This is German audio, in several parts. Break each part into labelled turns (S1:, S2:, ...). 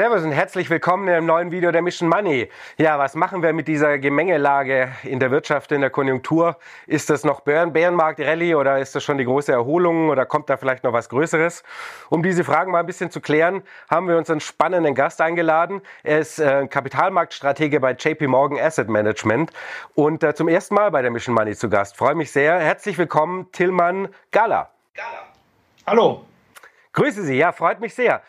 S1: Servus und herzlich willkommen im neuen Video der Mission Money. Ja, was machen wir mit dieser Gemengelage in der Wirtschaft, in der Konjunktur? Ist das noch Bärenmarkt Rallye oder ist das schon die große Erholung oder kommt da vielleicht noch was Größeres? Um diese Fragen mal ein bisschen zu klären, haben wir uns einen spannenden Gast eingeladen. Er ist äh, Kapitalmarktstratege bei JP Morgan Asset Management und äh, zum ersten Mal bei der Mission Money zu Gast. Freue mich sehr. Herzlich willkommen, Tillmann Gala.
S2: Gala. Hallo.
S1: Grüße Sie, ja, freut mich sehr.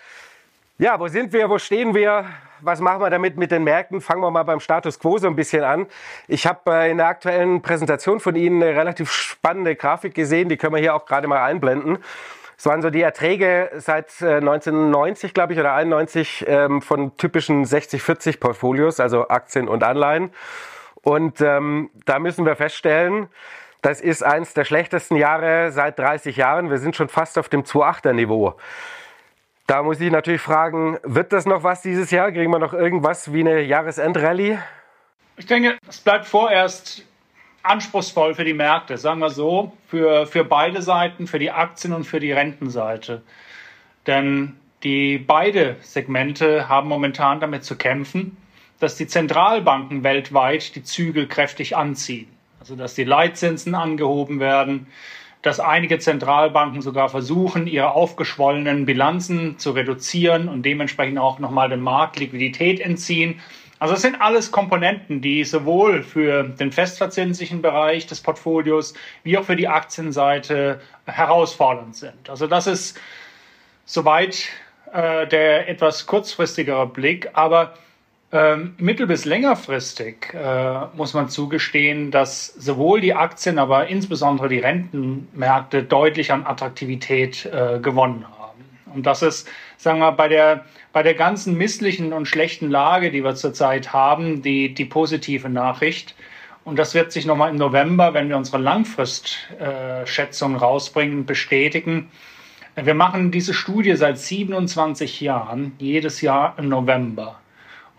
S1: Ja, wo sind wir, wo stehen wir? Was machen wir damit mit den Märkten? Fangen wir mal beim Status quo so ein bisschen an. Ich habe äh, in der aktuellen Präsentation von Ihnen eine relativ spannende Grafik gesehen, die können wir hier auch gerade mal einblenden. Es waren so die Erträge seit 1990, äh, glaube ich, oder 91 ähm, von typischen 60-40 Portfolios, also Aktien und Anleihen. Und ähm, da müssen wir feststellen, das ist eins der schlechtesten Jahre seit 30 Jahren. Wir sind schon fast auf dem 2,8er Niveau. Da muss ich natürlich fragen, wird das noch was dieses Jahr? Kriegen wir noch irgendwas wie eine Jahresendrallye?
S2: Ich denke, es bleibt vorerst anspruchsvoll für die Märkte, sagen wir so, für, für beide Seiten, für die Aktien- und für die Rentenseite. Denn die beide Segmente haben momentan damit zu kämpfen, dass die Zentralbanken weltweit die Zügel kräftig anziehen. Also dass die Leitzinsen angehoben werden, dass einige Zentralbanken sogar versuchen, ihre aufgeschwollenen Bilanzen zu reduzieren und dementsprechend auch nochmal den Markt Liquidität entziehen. Also das sind alles Komponenten, die sowohl für den festverzinslichen Bereich des Portfolios wie auch für die Aktienseite herausfordernd sind. Also das ist soweit äh, der etwas kurzfristigere Blick, aber ähm, mittel- bis längerfristig äh, muss man zugestehen, dass sowohl die Aktien, aber insbesondere die Rentenmärkte deutlich an Attraktivität äh, gewonnen haben. Und das ist, sagen wir, bei der, bei der ganzen misslichen und schlechten Lage, die wir zurzeit haben, die, die positive Nachricht. Und das wird sich nochmal im November, wenn wir unsere Langfristschätzung äh, rausbringen, bestätigen. Wir machen diese Studie seit 27 Jahren, jedes Jahr im November.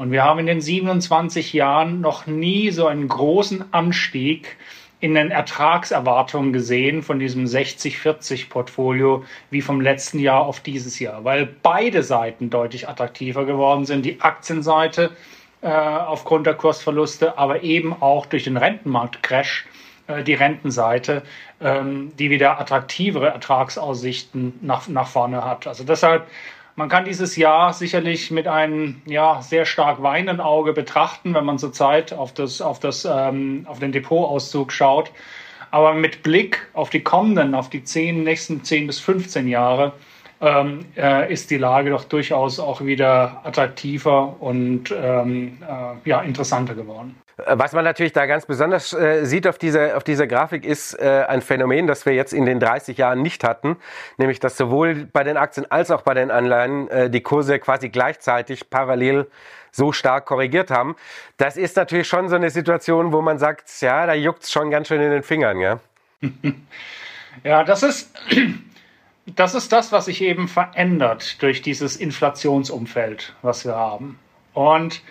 S2: Und wir haben in den 27 Jahren noch nie so einen großen Anstieg in den Ertragserwartungen gesehen von diesem 60-40-Portfolio wie vom letzten Jahr auf dieses Jahr, weil beide Seiten deutlich attraktiver geworden sind. Die Aktienseite äh, aufgrund der Kursverluste, aber eben auch durch den Rentenmarktcrash äh, die Rentenseite, ähm, die wieder attraktivere Ertragsaussichten nach, nach vorne hat. Also deshalb man kann dieses Jahr sicherlich mit einem ja, sehr stark weinenden Auge betrachten, wenn man zurzeit auf, das, auf, das, ähm, auf den Depotauszug schaut. Aber mit Blick auf die kommenden, auf die zehn, nächsten 10 bis 15 Jahre, ähm, äh, ist die Lage doch durchaus auch wieder attraktiver und ähm, äh, ja, interessanter geworden.
S1: Was man natürlich da ganz besonders äh, sieht auf dieser, auf dieser Grafik ist äh, ein Phänomen, das wir jetzt in den 30 Jahren nicht hatten, nämlich dass sowohl bei den Aktien als auch bei den Anleihen äh, die Kurse quasi gleichzeitig parallel so stark korrigiert haben. Das ist natürlich schon so eine Situation, wo man sagt, ja, da juckt es schon ganz schön in den Fingern, ja.
S2: ja, das ist, das ist das, was sich eben verändert durch dieses Inflationsumfeld, was wir haben. Und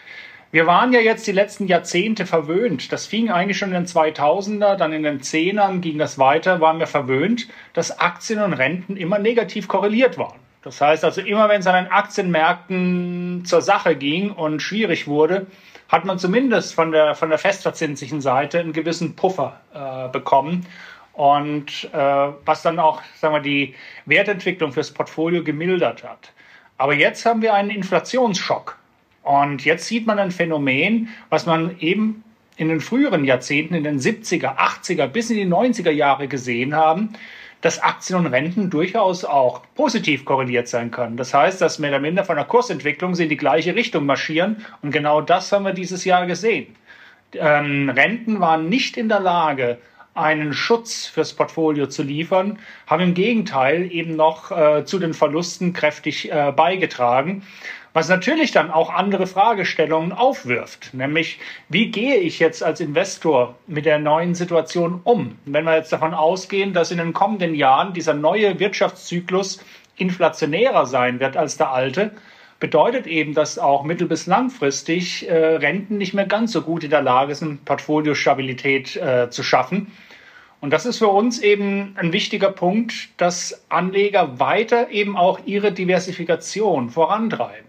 S2: wir waren ja jetzt die letzten Jahrzehnte verwöhnt. Das fing eigentlich schon in den 2000er, dann in den 10ern ging das weiter, waren wir verwöhnt, dass Aktien und Renten immer negativ korreliert waren. Das heißt also, immer wenn es an den Aktienmärkten zur Sache ging und schwierig wurde, hat man zumindest von der, von der festverzinslichen Seite einen gewissen Puffer äh, bekommen. Und äh, was dann auch, sagen wir, die Wertentwicklung fürs Portfolio gemildert hat. Aber jetzt haben wir einen Inflationsschock. Und jetzt sieht man ein Phänomen, was man eben in den früheren Jahrzehnten, in den 70er, 80er bis in die 90er Jahre gesehen haben, dass Aktien und Renten durchaus auch positiv korreliert sein können. Das heißt, dass mehr oder minder von der Kursentwicklung sie in die gleiche Richtung marschieren. Und genau das haben wir dieses Jahr gesehen. Ähm, Renten waren nicht in der Lage, einen Schutz fürs Portfolio zu liefern, haben im Gegenteil eben noch äh, zu den Verlusten kräftig äh, beigetragen. Was natürlich dann auch andere Fragestellungen aufwirft, nämlich wie gehe ich jetzt als Investor mit der neuen Situation um? Wenn wir jetzt davon ausgehen, dass in den kommenden Jahren dieser neue Wirtschaftszyklus inflationärer sein wird als der alte, bedeutet eben, dass auch mittel- bis langfristig äh, Renten nicht mehr ganz so gut in der Lage sind, Portfoliostabilität äh, zu schaffen. Und das ist für uns eben ein wichtiger Punkt, dass Anleger weiter eben auch ihre Diversifikation vorantreiben.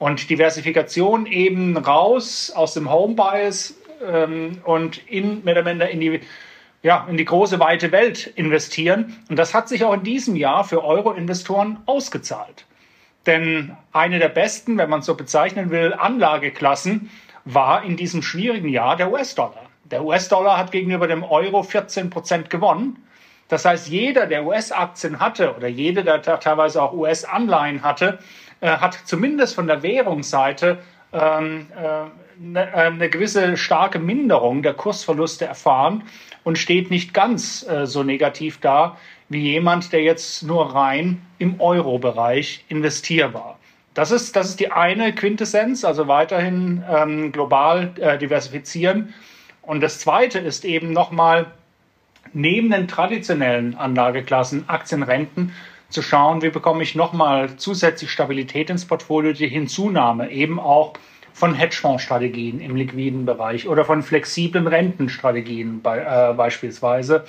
S2: Und Diversifikation eben raus aus dem Home Bias ähm, und in, mehr in die, ja, in die große weite Welt investieren. Und das hat sich auch in diesem Jahr für Euro-Investoren ausgezahlt. Denn eine der besten, wenn man es so bezeichnen will, Anlageklassen war in diesem schwierigen Jahr der US-Dollar. Der US-Dollar hat gegenüber dem Euro 14 Prozent gewonnen. Das heißt, jeder, der US-Aktien hatte oder jeder, der teilweise auch US-Anleihen hatte, hat zumindest von der Währungsseite ähm, äh, eine, äh, eine gewisse starke Minderung der Kursverluste erfahren und steht nicht ganz äh, so negativ da wie jemand, der jetzt nur rein im Euro-Bereich investierbar. Das ist, das ist die eine Quintessenz, also weiterhin ähm, global äh, diversifizieren. Und das zweite ist eben nochmal neben den traditionellen Anlageklassen, Aktien, Renten, zu schauen, wie bekomme ich nochmal zusätzlich Stabilität ins Portfolio, die Hinzunahme eben auch von Hedgefondsstrategien im liquiden Bereich oder von flexiblen Rentenstrategien bei, äh, beispielsweise.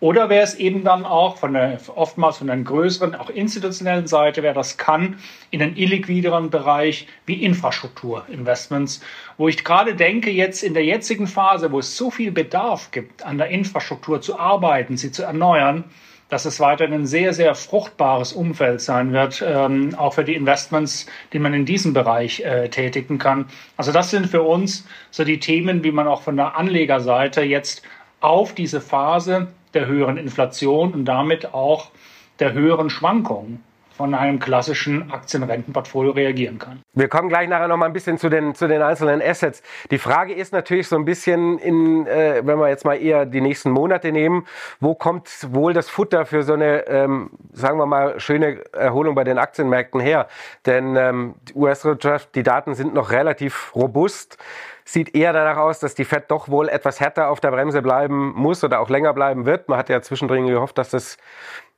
S2: Oder wäre es eben dann auch von der, oftmals von einer größeren, auch institutionellen Seite, wer das kann, in einen illiquideren Bereich wie Infrastrukturinvestments, wo ich gerade denke, jetzt in der jetzigen Phase, wo es so viel Bedarf gibt, an der Infrastruktur zu arbeiten, sie zu erneuern, dass es weiterhin ein sehr, sehr fruchtbares Umfeld sein wird, ähm, auch für die Investments, die man in diesem Bereich äh, tätigen kann. Also das sind für uns so die Themen, wie man auch von der Anlegerseite jetzt auf diese Phase der höheren Inflation und damit auch der höheren Schwankungen von einem klassischen Aktienrentenportfolio reagieren kann.
S1: Wir kommen gleich nachher noch mal ein bisschen zu den, zu den einzelnen Assets. Die Frage ist natürlich so ein bisschen, in, äh, wenn wir jetzt mal eher die nächsten Monate nehmen, wo kommt wohl das Futter für so eine, ähm, sagen wir mal, schöne Erholung bei den Aktienmärkten her? Denn ähm, US-Wirtschaft, die Daten sind noch relativ robust sieht eher danach aus, dass die Fed doch wohl etwas härter auf der Bremse bleiben muss oder auch länger bleiben wird. Man hat ja zwischendrin gehofft, dass das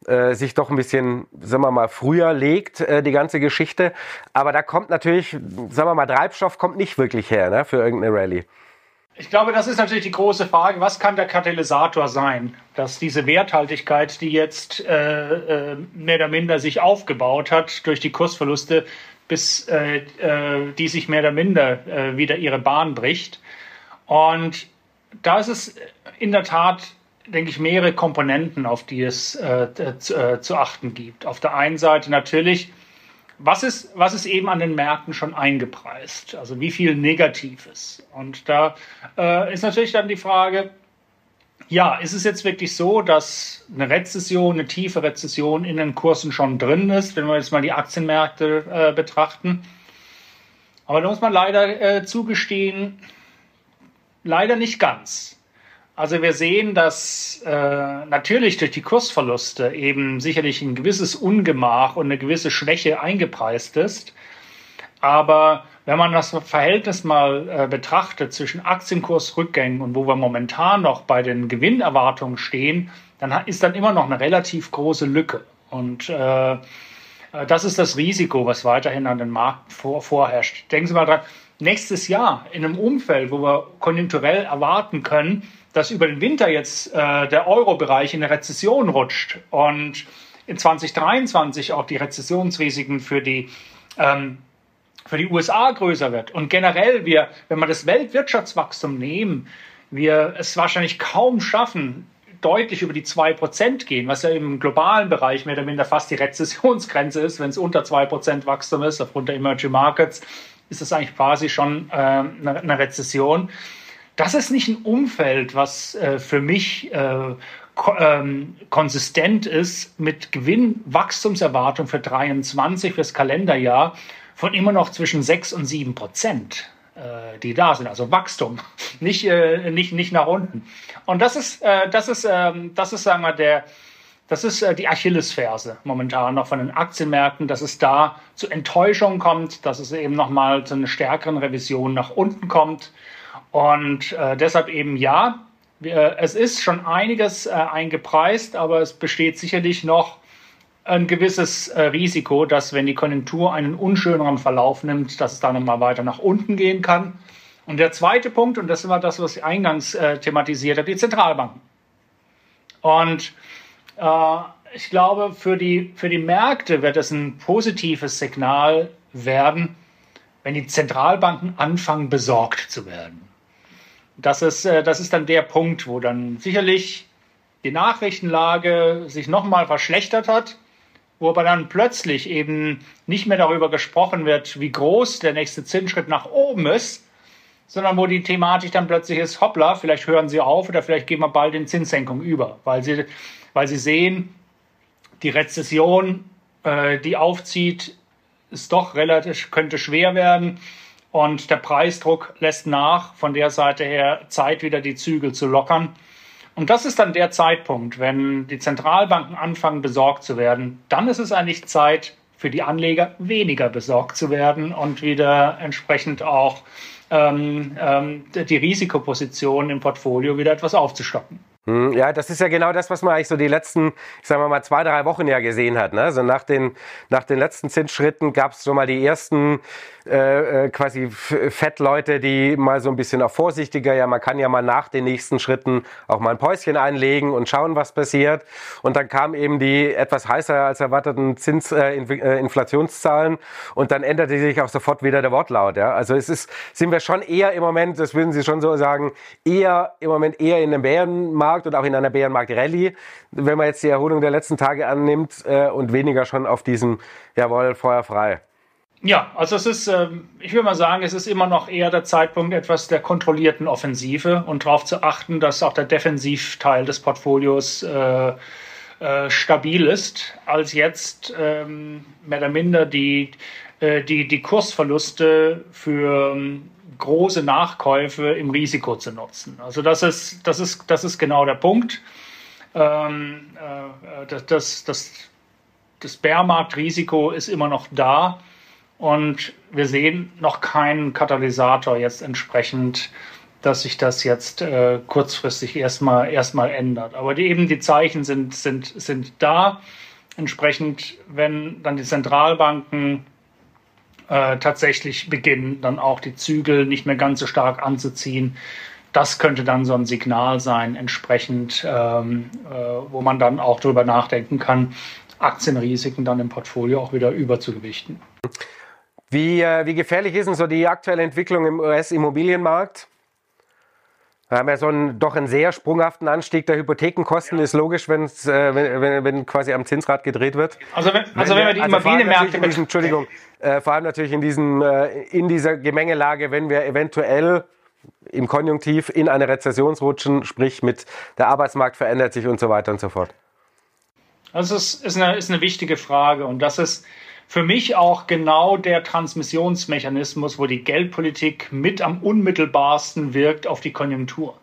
S1: äh, sich doch ein bisschen, sagen wir mal, früher legt, äh, die ganze Geschichte. Aber da kommt natürlich, sagen wir mal, Treibstoff kommt nicht wirklich her ne, für irgendeine Rallye.
S2: Ich glaube, das ist natürlich die große Frage, was kann der Katalysator sein, dass diese Werthaltigkeit, die jetzt äh, äh, mehr oder minder sich aufgebaut hat durch die Kursverluste, bis äh, äh, die sich mehr oder minder äh, wieder ihre Bahn bricht. Und da ist es in der Tat, denke ich, mehrere Komponenten, auf die es äh, zu, äh, zu, achten gibt. Auf der einen Seite natürlich, was ist, was ist eben an den Märkten schon eingepreist? Also wie viel Negatives? Und da äh, ist natürlich dann die Frage, ja, ist es jetzt wirklich so, dass eine Rezession, eine tiefe Rezession in den Kursen schon drin ist, wenn wir jetzt mal die Aktienmärkte äh, betrachten? Aber da muss man leider äh, zugestehen, leider nicht ganz. Also wir sehen, dass äh, natürlich durch die Kursverluste eben sicherlich ein gewisses Ungemach und eine gewisse Schwäche eingepreist ist. Aber wenn man das Verhältnis mal äh, betrachtet zwischen Aktienkursrückgängen und wo wir momentan noch bei den Gewinnerwartungen stehen, dann ist dann immer noch eine relativ große Lücke. Und äh, äh, das ist das Risiko, was weiterhin an den Markt vor, vorherrscht. Denken Sie mal dran, nächstes Jahr in einem Umfeld, wo wir konjunkturell erwarten können, dass über den Winter jetzt äh, der Euro-Bereich in eine Rezession rutscht und in 2023 auch die Rezessionsrisiken für die ähm, für die USA größer wird. Und generell wir, wenn wir das Weltwirtschaftswachstum nehmen, wir es wahrscheinlich kaum schaffen, deutlich über die 2% gehen, was ja im globalen Bereich mehr oder minder fast die Rezessionsgrenze ist. Wenn es unter 2% Wachstum ist, aufgrund der Emerging Markets, ist das eigentlich quasi schon äh, eine, eine, Rezession. Das ist nicht ein Umfeld, was äh, für mich äh, ko ähm, konsistent ist mit Gewinnwachstumserwartung für 23 fürs Kalenderjahr von immer noch zwischen 6 und 7 Prozent, äh, die da sind, also Wachstum, nicht, äh, nicht, nicht nach unten. Und das ist, äh, das ist, äh, das ist, sagen wir, der, das ist äh, die Achillesferse momentan noch von den Aktienmärkten, dass es da zu Enttäuschung kommt, dass es eben nochmal zu einer stärkeren Revision nach unten kommt. Und äh, deshalb eben ja, es ist schon einiges äh, eingepreist, aber es besteht sicherlich noch ein gewisses äh, Risiko, dass wenn die Konjunktur einen unschöneren Verlauf nimmt, dass es da nochmal weiter nach unten gehen kann. Und der zweite Punkt, und das war das, was ich eingangs äh, thematisiert habe, die Zentralbanken. Und äh, ich glaube, für die, für die Märkte wird es ein positives Signal werden, wenn die Zentralbanken anfangen, besorgt zu werden. Das ist, äh, das ist dann der Punkt, wo dann sicherlich die Nachrichtenlage sich nochmal verschlechtert hat, wo aber dann plötzlich eben nicht mehr darüber gesprochen wird, wie groß der nächste Zinsschritt nach oben ist, sondern wo die Thematik dann plötzlich ist, hoppla, vielleicht hören sie auf oder vielleicht gehen wir bald in Zinssenkung über, weil sie, weil sie sehen, die Rezession, äh, die aufzieht, ist doch relativ, könnte schwer werden. Und der Preisdruck lässt nach, von der Seite her Zeit wieder die Zügel zu lockern. Und das ist dann der Zeitpunkt, wenn die Zentralbanken anfangen, besorgt zu werden. Dann ist es eigentlich Zeit für die Anleger, weniger besorgt zu werden und wieder entsprechend auch ähm, ähm, die Risikoposition im Portfolio wieder etwas aufzustocken.
S1: Hm, ja, das ist ja genau das, was man eigentlich so die letzten, ich sag mal, zwei, drei Wochen ja gesehen hat. Ne? Also nach den, nach den letzten Zinsschritten gab es schon mal die ersten äh, äh quasi Fettleute, die mal so ein bisschen auch vorsichtiger, ja, man kann ja mal nach den nächsten Schritten auch mal ein Päuschen einlegen und schauen, was passiert. Und dann kamen eben die etwas heißer als erwarteten Zins, äh, äh, Inflationszahlen und dann änderte sich auch sofort wieder der Wortlaut. Ja? Also es ist, sind wir schon eher im Moment, das würden Sie schon so sagen, eher im Moment eher in einem Bärenmarkt und auch in einer Bärenmarkt-Rallye, wenn man jetzt die Erholung der letzten Tage annimmt äh, und weniger schon auf diesem, jawohl, Feuer frei.
S2: Ja, also es ist, ähm, ich würde mal sagen, es ist immer noch eher der Zeitpunkt etwas der kontrollierten Offensive und darauf zu achten, dass auch der Defensivteil des Portfolios äh, äh, stabil ist, als jetzt ähm, mehr oder minder die, äh, die, die Kursverluste für ähm, große Nachkäufe im Risiko zu nutzen. Also das ist, das ist, das ist genau der Punkt. Ähm, äh, das, das, das, das Bärmarktrisiko ist immer noch da und wir sehen noch keinen Katalysator jetzt entsprechend, dass sich das jetzt äh, kurzfristig erstmal erstmal ändert. Aber die, eben die Zeichen sind, sind, sind da. Entsprechend, wenn dann die Zentralbanken äh, tatsächlich beginnen, dann auch die Zügel nicht mehr ganz so stark anzuziehen, das könnte dann so ein Signal sein, entsprechend, ähm, äh, wo man dann auch darüber nachdenken kann, Aktienrisiken dann im Portfolio auch wieder überzugewichten.
S1: Wie, äh, wie gefährlich ist denn so die aktuelle Entwicklung im US-Immobilienmarkt? Wir haben ja so einen doch einen sehr sprunghaften Anstieg der Hypothekenkosten. Ja. Ist logisch, wenn's, äh, wenn, wenn, wenn quasi am Zinsrad gedreht wird.
S2: Also wenn, also wenn wir die also Immobilienmärkte...
S1: Diesem, Entschuldigung, äh, vor allem natürlich in, diesem, äh, in dieser Gemengelage, wenn wir eventuell im Konjunktiv in eine Rezession rutschen, sprich mit der Arbeitsmarkt verändert sich und so weiter und so fort.
S2: Das ist, ist, eine, ist eine wichtige Frage und das ist für mich auch genau der Transmissionsmechanismus, wo die Geldpolitik mit am unmittelbarsten wirkt auf die Konjunktur.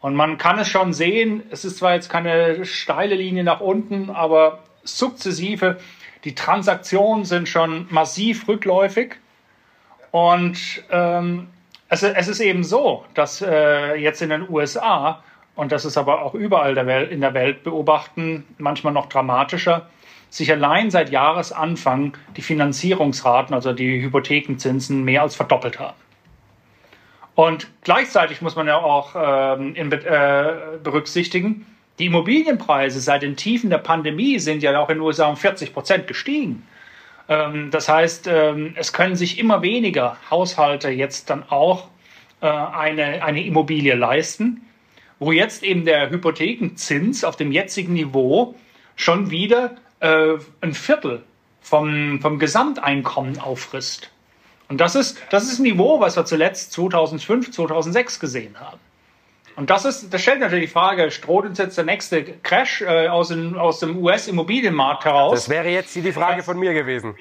S2: Und man kann es schon sehen, es ist zwar jetzt keine steile Linie nach unten, aber sukzessive, die Transaktionen sind schon massiv rückläufig. Und ähm, es, es, ist eben so, dass äh, jetzt in den USA, und das ist aber auch überall der Welt, in der Welt beobachten, manchmal noch dramatischer, sich allein seit Jahresanfang die Finanzierungsraten, also die Hypothekenzinsen, mehr als verdoppelt haben. Und gleichzeitig muss man ja auch ähm, in, äh, berücksichtigen, die Immobilienpreise seit den Tiefen der Pandemie sind ja auch in den USA um 40 Prozent gestiegen. Ähm, das heißt, ähm, es können sich immer weniger Haushalte jetzt dann auch äh, eine, eine Immobilie leisten, wo jetzt eben der Hypothekenzins auf dem jetzigen Niveau schon wieder äh, ein Viertel vom, vom Gesamteinkommen auffrisst. Und das ist, das ist ein Niveau, was wir zuletzt 2005, 2006 gesehen haben. Und das, ist, das stellt natürlich die Frage, droht uns jetzt der nächste Crash äh, aus dem, aus dem US-Immobilienmarkt heraus?
S1: Das wäre jetzt die Frage von mir gewesen.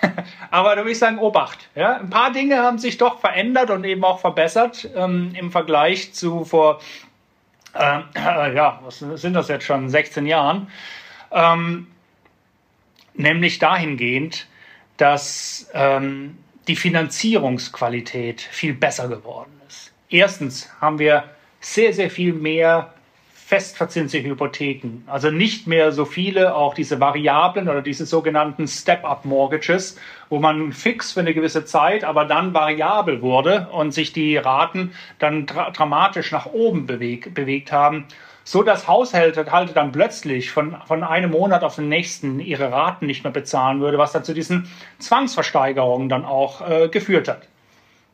S2: Aber da würde ich sagen, Obacht. Ja? Ein paar Dinge haben sich doch verändert und eben auch verbessert ähm, im Vergleich zu vor, äh, äh, ja, was sind das jetzt schon, 16 Jahren. Ähm, nämlich dahingehend, dass ähm, die Finanzierungsqualität viel besser geworden ist. Erstens haben wir sehr, sehr viel mehr festverzinsliche Hypotheken. Also nicht mehr so viele, auch diese Variablen oder diese sogenannten Step-up-Mortgages, wo man fix für eine gewisse Zeit, aber dann variabel wurde und sich die Raten dann dra dramatisch nach oben beweg bewegt haben, so dass Haushalte halt dann plötzlich von, von einem Monat auf den nächsten ihre Raten nicht mehr bezahlen würde, was dann zu diesen Zwangsversteigerungen dann auch äh, geführt hat.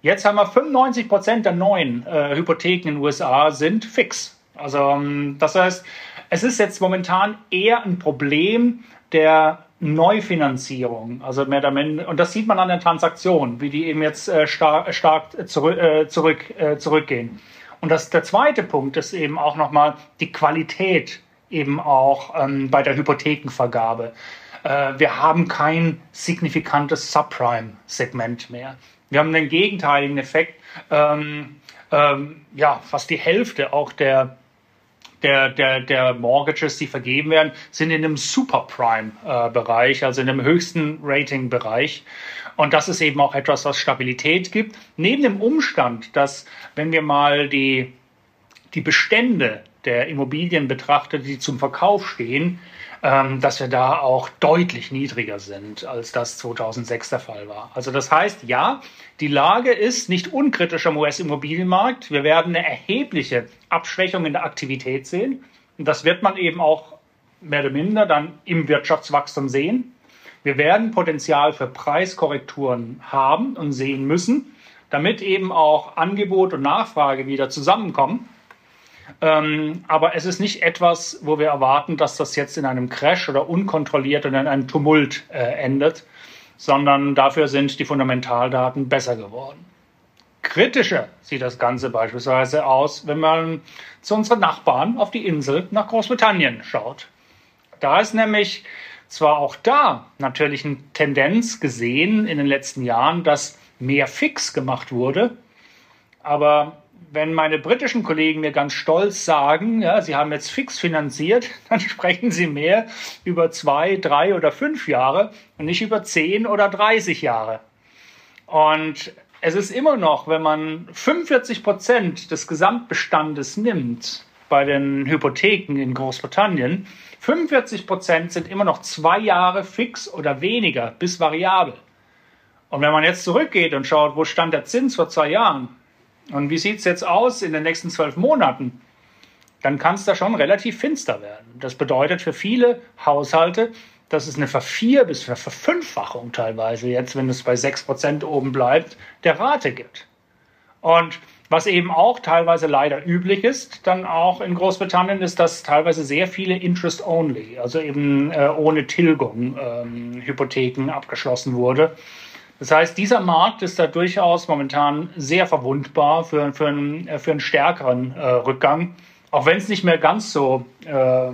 S2: Jetzt haben wir 95 Prozent der neuen äh, Hypotheken in den USA sind fix. Also ähm, das heißt, es ist jetzt momentan eher ein Problem der Neufinanzierung, also mehr oder minder, und das sieht man an den Transaktionen, wie die eben jetzt äh, stark, stark zurück, äh, zurück, äh, zurückgehen. Und das, der zweite Punkt ist eben auch nochmal die Qualität eben auch ähm, bei der Hypothekenvergabe. Äh, wir haben kein signifikantes Subprime-Segment mehr. Wir haben den gegenteiligen Effekt. Ähm, ähm, ja, fast die Hälfte auch der der, der, der Mortgages, die vergeben werden, sind in einem Superprime-Bereich, also in dem höchsten Rating-Bereich. Und das ist eben auch etwas, was Stabilität gibt. Neben dem Umstand, dass, wenn wir mal die, die Bestände der Immobilien betrachten, die zum Verkauf stehen, ähm, dass wir da auch deutlich niedriger sind, als das 2006 der Fall war. Also das heißt, ja, die Lage ist nicht unkritisch am US-Immobilienmarkt. Wir werden eine erhebliche Abschwächung in der Aktivität sehen. Und das wird man eben auch mehr oder minder dann im Wirtschaftswachstum sehen. Wir werden Potenzial für Preiskorrekturen haben und sehen müssen, damit eben auch Angebot und Nachfrage wieder zusammenkommen. Ähm, aber es ist nicht etwas, wo wir erwarten, dass das jetzt in einem Crash oder unkontrolliert oder in einem Tumult äh, endet, sondern dafür sind die Fundamentaldaten besser geworden. Kritischer sieht das Ganze beispielsweise aus, wenn man zu unseren Nachbarn auf die Insel nach Großbritannien schaut. Da ist nämlich zwar auch da natürlich eine Tendenz gesehen in den letzten Jahren, dass mehr fix gemacht wurde, aber wenn meine britischen Kollegen mir ganz stolz sagen, ja, sie haben jetzt fix finanziert, dann sprechen sie mehr über zwei, drei oder fünf Jahre und nicht über zehn oder 30 Jahre. Und es ist immer noch, wenn man 45 Prozent des Gesamtbestandes nimmt bei den Hypotheken in Großbritannien, 45 Prozent sind immer noch zwei Jahre fix oder weniger bis variabel. Und wenn man jetzt zurückgeht und schaut, wo stand der Zins vor zwei Jahren und wie sieht es jetzt aus in den nächsten zwölf Monaten, dann kann es da schon relativ finster werden. Das bedeutet für viele Haushalte, dass es eine Vervier- bis Verfünffachung teilweise jetzt, wenn es bei 6% oben bleibt, der Rate gibt. Und was eben auch teilweise leider üblich ist, dann auch in Großbritannien, ist, dass teilweise sehr viele Interest-Only, also eben äh, ohne Tilgung, ähm, Hypotheken abgeschlossen wurde. Das heißt, dieser Markt ist da durchaus momentan sehr verwundbar für, für, einen, äh, für einen stärkeren äh, Rückgang, auch wenn es nicht mehr ganz so äh,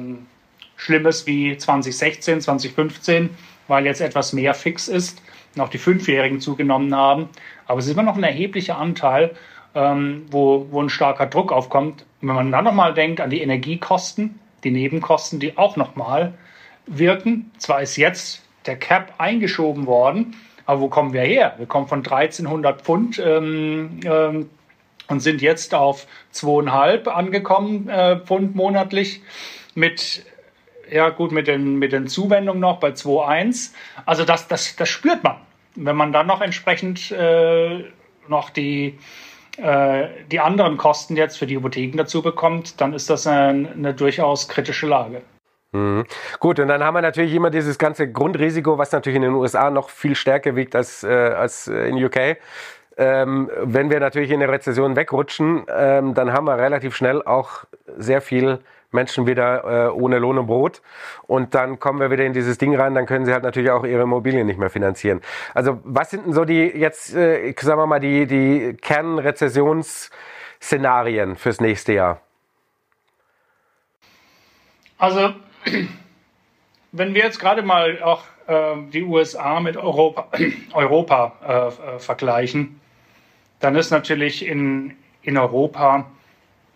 S2: schlimm ist wie 2016, 2015, weil jetzt etwas mehr fix ist und auch die Fünfjährigen zugenommen haben. Aber es ist immer noch ein erheblicher Anteil ähm, wo, wo ein starker Druck aufkommt. Und wenn man dann nochmal denkt an die Energiekosten, die Nebenkosten, die auch nochmal wirken. Zwar ist jetzt der Cap eingeschoben worden, aber wo kommen wir her? Wir kommen von 1300 Pfund ähm, ähm, und sind jetzt auf 2,5 angekommen äh, Pfund monatlich mit ja gut mit den mit den Zuwendungen noch bei 2,1. Also das das das spürt man. Wenn man dann noch entsprechend äh, noch die die anderen Kosten jetzt für die Hypotheken dazu bekommt, dann ist das eine, eine durchaus kritische Lage.
S1: Mhm. Gut, und dann haben wir natürlich immer dieses ganze Grundrisiko, was natürlich in den USA noch viel stärker wiegt als, äh, als in UK. Ähm, wenn wir natürlich in der Rezession wegrutschen, ähm, dann haben wir relativ schnell auch sehr viel Menschen wieder äh, ohne Lohn und Brot. Und dann kommen wir wieder in dieses Ding rein, dann können sie halt natürlich auch ihre Immobilien nicht mehr finanzieren. Also was sind denn so die jetzt, äh, sagen wir mal, die, die Kernrezessionsszenarien fürs nächste Jahr?
S2: Also, wenn wir jetzt gerade mal auch äh, die USA mit Europa, Europa äh, äh, vergleichen, dann ist natürlich in, in Europa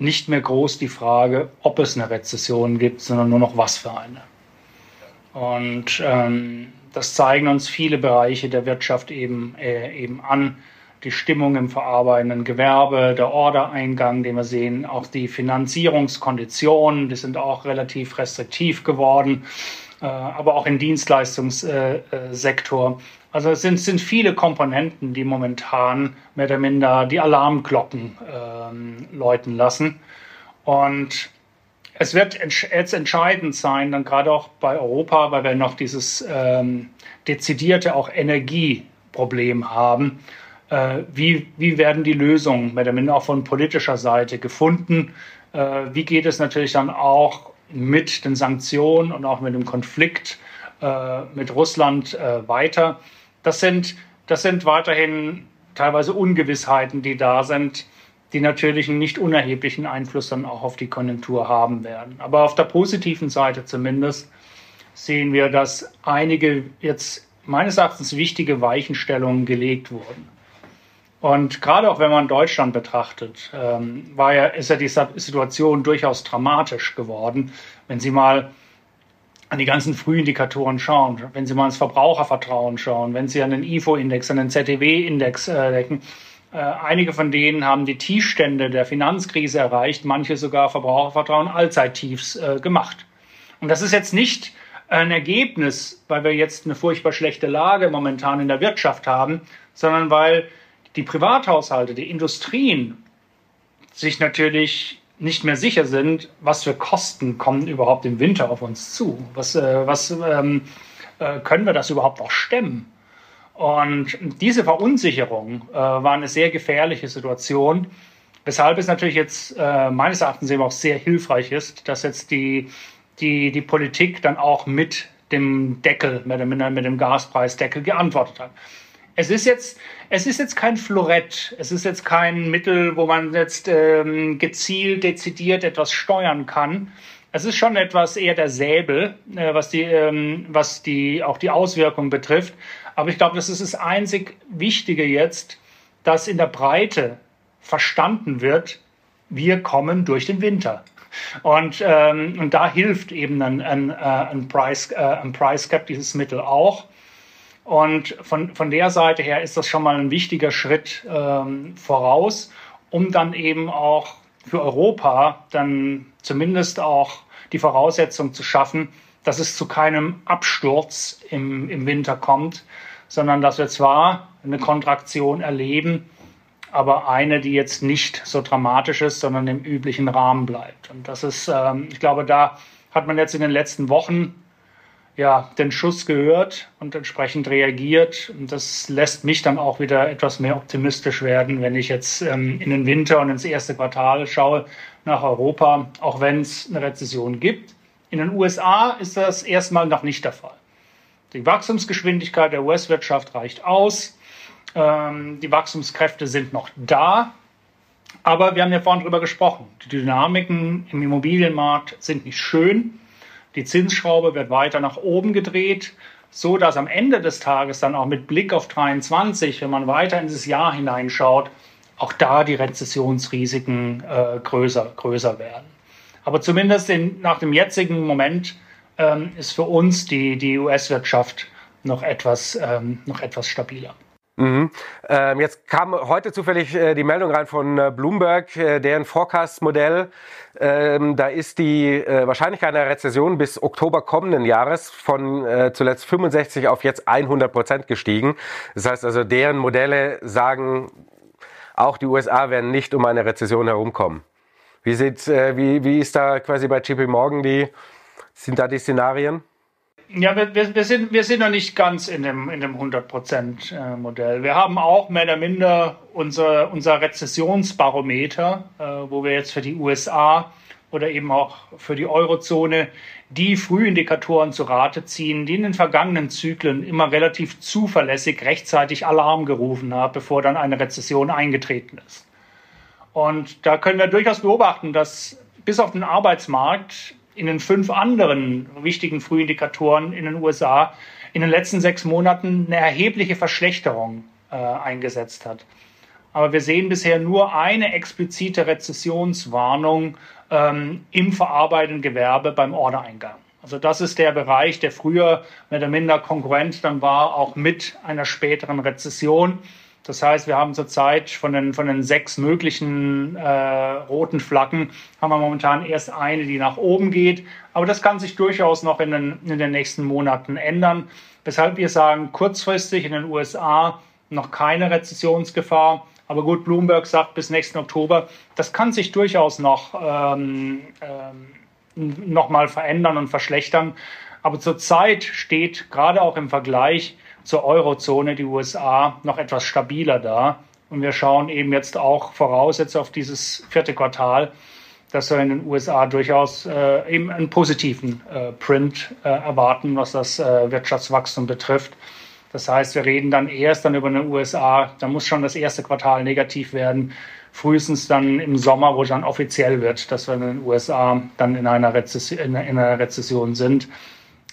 S2: nicht mehr groß die Frage, ob es eine Rezession gibt, sondern nur noch was für eine. Und ähm, das zeigen uns viele Bereiche der Wirtschaft eben, äh, eben an. Die Stimmung im verarbeitenden Gewerbe, der Ordereingang, den wir sehen, auch die Finanzierungskonditionen, die sind auch relativ restriktiv geworden, aber auch im Dienstleistungssektor. Äh, also es sind, sind viele Komponenten, die momentan mehr oder minder die Alarmglocken ähm, läuten lassen. Und es wird jetzt entscheidend sein, dann gerade auch bei Europa, weil wir noch dieses ähm, dezidierte auch Energieproblem haben. Äh, wie, wie werden die Lösungen, mehr oder minder auch von politischer Seite, gefunden? Äh, wie geht es natürlich dann auch mit den Sanktionen und auch mit dem Konflikt äh, mit Russland äh, weiter? Das sind, das sind weiterhin teilweise Ungewissheiten, die da sind die natürlich einen nicht unerheblichen Einfluss dann auch auf die Konjunktur haben werden. Aber auf der positiven Seite zumindest sehen wir, dass einige jetzt meines Erachtens wichtige Weichenstellungen gelegt wurden. Und gerade auch wenn man Deutschland betrachtet, ähm, war ja, ist ja die Situation durchaus dramatisch geworden. Wenn Sie mal an die ganzen Frühindikatoren schauen, wenn Sie mal ins Verbrauchervertrauen schauen, wenn Sie an den IFO-Index, an den ZDW-Index äh, denken, äh, einige von denen haben die Tiefstände der Finanzkrise erreicht, manche sogar Verbrauchervertrauen Allzeittiefs äh, gemacht. Und das ist jetzt nicht ein Ergebnis, weil wir jetzt eine furchtbar schlechte Lage momentan in der Wirtschaft haben, sondern weil die Privathaushalte, die Industrien sich natürlich nicht mehr sicher sind, was für Kosten kommen überhaupt im Winter auf uns zu. Was, äh, was ähm, äh, können wir das überhaupt noch stemmen? Und diese Verunsicherung äh, war eine sehr gefährliche Situation, weshalb es natürlich jetzt äh, meines Erachtens eben auch sehr hilfreich ist, dass jetzt die, die, die Politik dann auch mit dem Deckel, mit dem, mit dem Gaspreisdeckel geantwortet hat. Es ist jetzt, es ist jetzt kein Florett, es ist jetzt kein Mittel, wo man jetzt ähm, gezielt, dezidiert etwas steuern kann. Es ist schon etwas eher der Säbel, äh, was die, ähm, was die auch die Auswirkungen betrifft. Aber ich glaube, das ist das einzig Wichtige jetzt, dass in der Breite verstanden wird, wir kommen durch den Winter. Und, ähm, und da hilft eben ein, ein, äh, ein, Price, äh, ein Price Cap, dieses Mittel auch. Und von, von der Seite her ist das schon mal ein wichtiger Schritt ähm, voraus, um dann eben auch für Europa dann zumindest auch die Voraussetzung zu schaffen, dass es zu keinem Absturz im, im Winter kommt, sondern dass wir zwar eine Kontraktion erleben, aber eine, die jetzt nicht so dramatisch ist, sondern im üblichen Rahmen bleibt. Und das ist, ähm, ich glaube, da hat man jetzt in den letzten Wochen ja den Schuss gehört und entsprechend reagiert. Und das lässt mich dann auch wieder etwas mehr optimistisch werden, wenn ich jetzt ähm, in den Winter und ins erste Quartal schaue nach Europa, auch wenn es eine Rezession gibt. In den USA ist das erstmal noch nicht der Fall. Die Wachstumsgeschwindigkeit der US-Wirtschaft reicht aus. Ähm, die Wachstumskräfte sind noch da. Aber wir haben ja vorhin darüber gesprochen. Die Dynamiken im Immobilienmarkt sind nicht schön. Die Zinsschraube wird weiter nach oben gedreht, so dass am Ende des Tages dann auch mit Blick auf 23, wenn man weiter in dieses Jahr hineinschaut, auch da die Rezessionsrisiken äh, größer, größer werden. Aber zumindest in, nach dem jetzigen Moment ähm, ist für uns die, die US-Wirtschaft noch etwas, ähm, noch etwas stabiler.
S1: Mhm. Ähm, jetzt kam heute zufällig äh, die Meldung rein von äh, Bloomberg, äh, deren Forecast-Modell. Ähm, da ist die äh, Wahrscheinlichkeit einer Rezession bis Oktober kommenden Jahres von äh, zuletzt 65 auf jetzt 100 Prozent gestiegen. Das heißt also, deren Modelle sagen, auch die USA werden nicht um eine Rezession herumkommen. Wie, sieht, äh, wie, wie ist da quasi bei JP Morgan die sind da die Szenarien?
S2: Ja, wir, wir, sind, wir sind noch nicht ganz in dem, in dem 100%-Modell. Wir haben auch mehr oder minder unser, unser Rezessionsbarometer, äh, wo wir jetzt für die USA oder eben auch für die Eurozone die Frühindikatoren zu Rate ziehen, die in den vergangenen Zyklen immer relativ zuverlässig rechtzeitig Alarm gerufen haben, bevor dann eine Rezession eingetreten ist. Und da können wir durchaus beobachten, dass bis auf den Arbeitsmarkt in den fünf anderen wichtigen Frühindikatoren in den USA in den letzten sechs Monaten eine erhebliche Verschlechterung äh, eingesetzt hat. Aber wir sehen bisher nur eine explizite Rezessionswarnung ähm, im verarbeitenden Gewerbe beim Ordereingang. Also das ist der Bereich, der früher mehr oder minder Konkurrent dann war, auch mit einer späteren Rezession. Das heißt, wir haben zurzeit von den, von den sechs möglichen äh, roten Flaggen, haben wir momentan erst eine, die nach oben geht. Aber das kann sich durchaus noch in den, in den nächsten Monaten ändern. Weshalb wir sagen, kurzfristig in den USA noch keine Rezessionsgefahr. Aber gut, Bloomberg sagt bis nächsten Oktober, das kann sich durchaus noch ähm, ähm, nochmal verändern und verschlechtern. Aber zurzeit steht gerade auch im Vergleich zur Eurozone die USA noch etwas stabiler da. Und wir schauen eben jetzt auch voraus jetzt auf dieses vierte Quartal, dass wir in den USA durchaus äh, eben einen positiven äh, Print äh, erwarten, was das äh, Wirtschaftswachstum betrifft. Das heißt, wir reden dann erst dann über eine USA, da muss schon das erste Quartal negativ werden, frühestens dann im Sommer, wo dann offiziell wird, dass wir in den USA dann in einer, Rezession, in einer Rezession sind.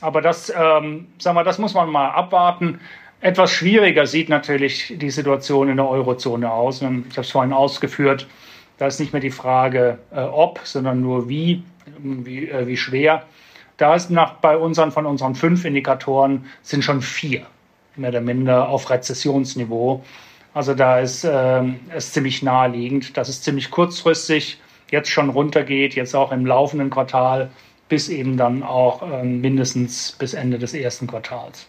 S2: Aber das, ähm, sagen wir, das muss man mal abwarten. Etwas schwieriger sieht natürlich die Situation in der Eurozone aus. Ich habe es vorhin ausgeführt. Da ist nicht mehr die Frage, äh, ob, sondern nur wie, wie, äh, wie schwer. Da ist nach, bei unseren, von unseren fünf Indikatoren sind schon vier, mehr oder minder auf Rezessionsniveau. Also da ist äh, es ziemlich naheliegend, dass es ziemlich kurzfristig jetzt schon runtergeht, jetzt auch im laufenden Quartal, bis eben dann auch äh, mindestens bis Ende des ersten Quartals.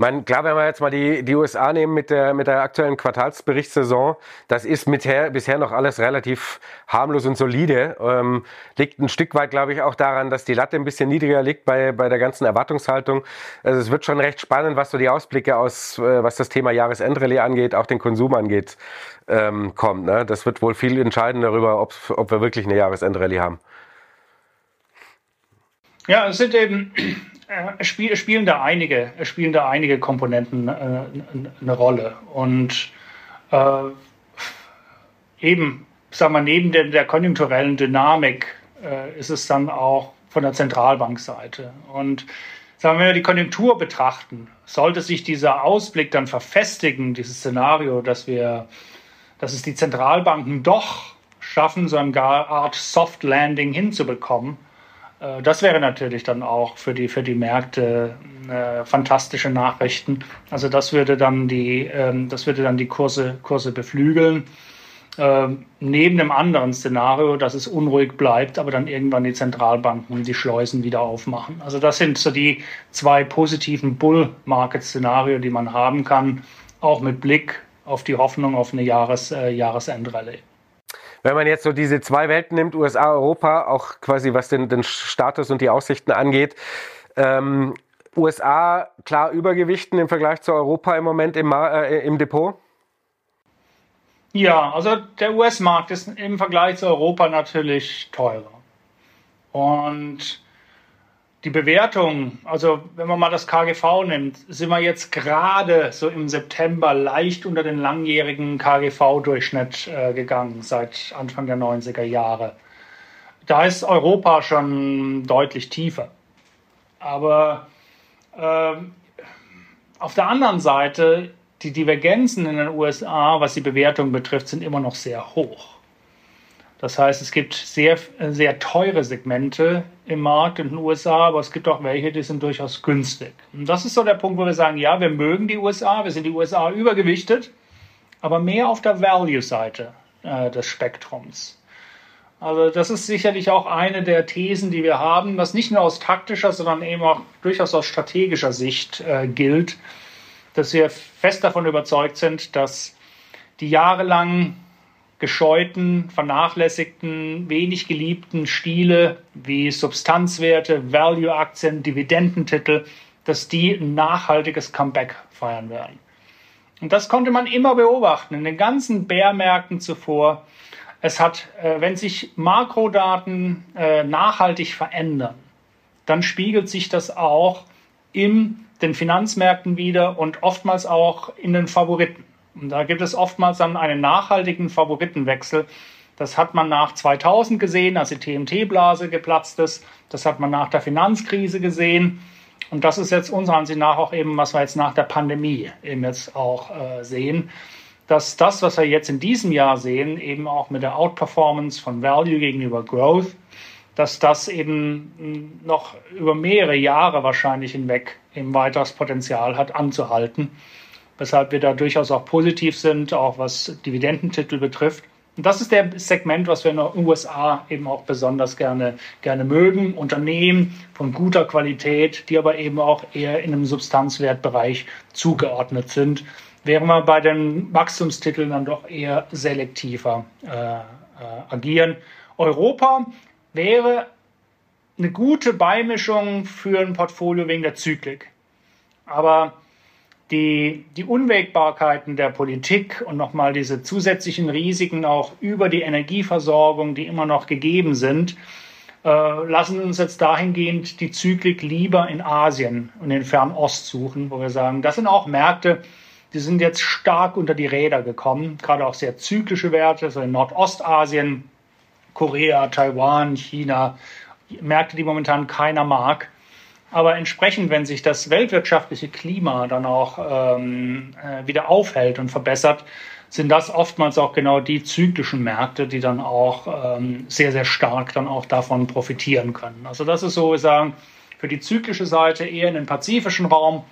S1: Man, klar, wenn wir jetzt mal die, die USA nehmen mit der, mit der aktuellen Quartalsberichtssaison, das ist mither, bisher noch alles relativ harmlos und solide. Ähm, liegt ein Stück weit, glaube ich, auch daran, dass die Latte ein bisschen niedriger liegt bei, bei der ganzen Erwartungshaltung. Also es wird schon recht spannend, was so die Ausblicke aus, äh, was das Thema Jahresendrallye angeht, auch den Konsum angeht, ähm, kommt. Ne? Das wird wohl viel entscheiden darüber, ob, ob wir wirklich eine Jahresendrallye haben.
S2: Ja, es sind eben äh, spiel, spielen, da einige, spielen da einige Komponenten äh, eine Rolle. Und äh, eben, sagen wir, neben der, der konjunkturellen Dynamik äh, ist es dann auch von der Zentralbankseite. Und sagen wir, wenn wir die Konjunktur betrachten, sollte sich dieser Ausblick dann verfestigen, dieses Szenario, dass wir, dass es die Zentralbanken doch schaffen, so eine Art Soft Landing hinzubekommen, das wäre natürlich dann auch für die, für die Märkte äh, fantastische Nachrichten. Also das würde dann die, ähm, das würde dann die Kurse, Kurse beflügeln. Ähm, neben einem anderen Szenario, dass es unruhig bleibt, aber dann irgendwann die Zentralbanken die Schleusen wieder aufmachen. Also das sind so die zwei positiven Bull-Market-Szenarien, die man haben kann, auch mit Blick auf die Hoffnung auf eine Jahres, äh, Jahresendrallye
S1: wenn man jetzt so diese zwei Welten nimmt, USA, Europa, auch quasi was den, den Status und die Aussichten angeht, ähm, USA klar übergewichten im Vergleich zu Europa im Moment im, äh, im Depot?
S2: Ja, also der US-Markt ist im Vergleich zu Europa natürlich teurer. Und die Bewertung, also wenn man mal das KGV nimmt, sind wir jetzt gerade so im September leicht unter den langjährigen KGV-Durchschnitt äh, gegangen, seit Anfang der 90er Jahre. Da ist Europa schon deutlich tiefer. Aber äh, auf der anderen Seite, die Divergenzen in den USA, was die Bewertung betrifft, sind immer noch sehr hoch. Das heißt, es gibt sehr, sehr teure Segmente im Markt in den USA, aber es gibt auch welche, die sind durchaus günstig. Und das ist so der Punkt, wo wir sagen, ja, wir mögen die USA, wir sind die USA übergewichtet, aber mehr auf der Value-Seite äh, des Spektrums. Also das ist sicherlich auch eine der Thesen, die wir haben, was nicht nur aus taktischer, sondern eben auch durchaus aus strategischer Sicht äh, gilt, dass wir fest davon überzeugt sind, dass die jahrelang gescheuten, vernachlässigten, wenig geliebten Stile wie Substanzwerte, Value-Aktien, Dividendentitel, dass die ein nachhaltiges Comeback feiern werden. Und das konnte man immer beobachten in den ganzen Bärmärkten zuvor. Es hat, äh, wenn sich Makrodaten äh, nachhaltig verändern, dann spiegelt sich das auch in den Finanzmärkten wieder und oftmals auch in den Favoriten. Und da gibt es oftmals dann einen nachhaltigen Favoritenwechsel. Das hat man nach 2000 gesehen, als die TMT-Blase geplatzt ist. Das hat man nach der Finanzkrise gesehen. Und das ist jetzt unserer Ansicht nach auch eben, was wir jetzt nach der Pandemie eben jetzt auch äh, sehen, dass das, was wir jetzt in diesem Jahr sehen, eben auch mit der Outperformance von Value gegenüber Growth, dass das eben noch über mehrere Jahre wahrscheinlich hinweg eben weiteres Potenzial hat anzuhalten weshalb wir da durchaus auch positiv sind, auch was Dividendentitel betrifft. Und das ist der Segment, was wir in den USA eben auch besonders gerne, gerne mögen. Unternehmen von guter Qualität, die aber eben auch eher in einem Substanzwertbereich zugeordnet sind, während wir bei den Wachstumstiteln dann doch eher selektiver äh, äh, agieren. Europa wäre eine gute Beimischung für ein Portfolio wegen der Zyklik. Aber die, die Unwägbarkeiten der Politik und nochmal diese zusätzlichen Risiken auch über die Energieversorgung, die immer noch gegeben sind, äh, lassen uns jetzt dahingehend die Zyklik lieber in Asien und in Fernost suchen, wo wir sagen, das sind auch Märkte, die sind jetzt stark unter die Räder gekommen, gerade auch sehr zyklische Werte, so in Nordostasien, Korea, Taiwan, China, Märkte, die momentan keiner mag. Aber entsprechend, wenn sich das weltwirtschaftliche Klima dann auch ähm, äh, wieder aufhält und verbessert, sind das oftmals auch genau die zyklischen Märkte, die dann auch ähm, sehr, sehr stark dann auch davon profitieren können. Also das ist so, wir sagen, für die zyklische Seite eher in den pazifischen Raum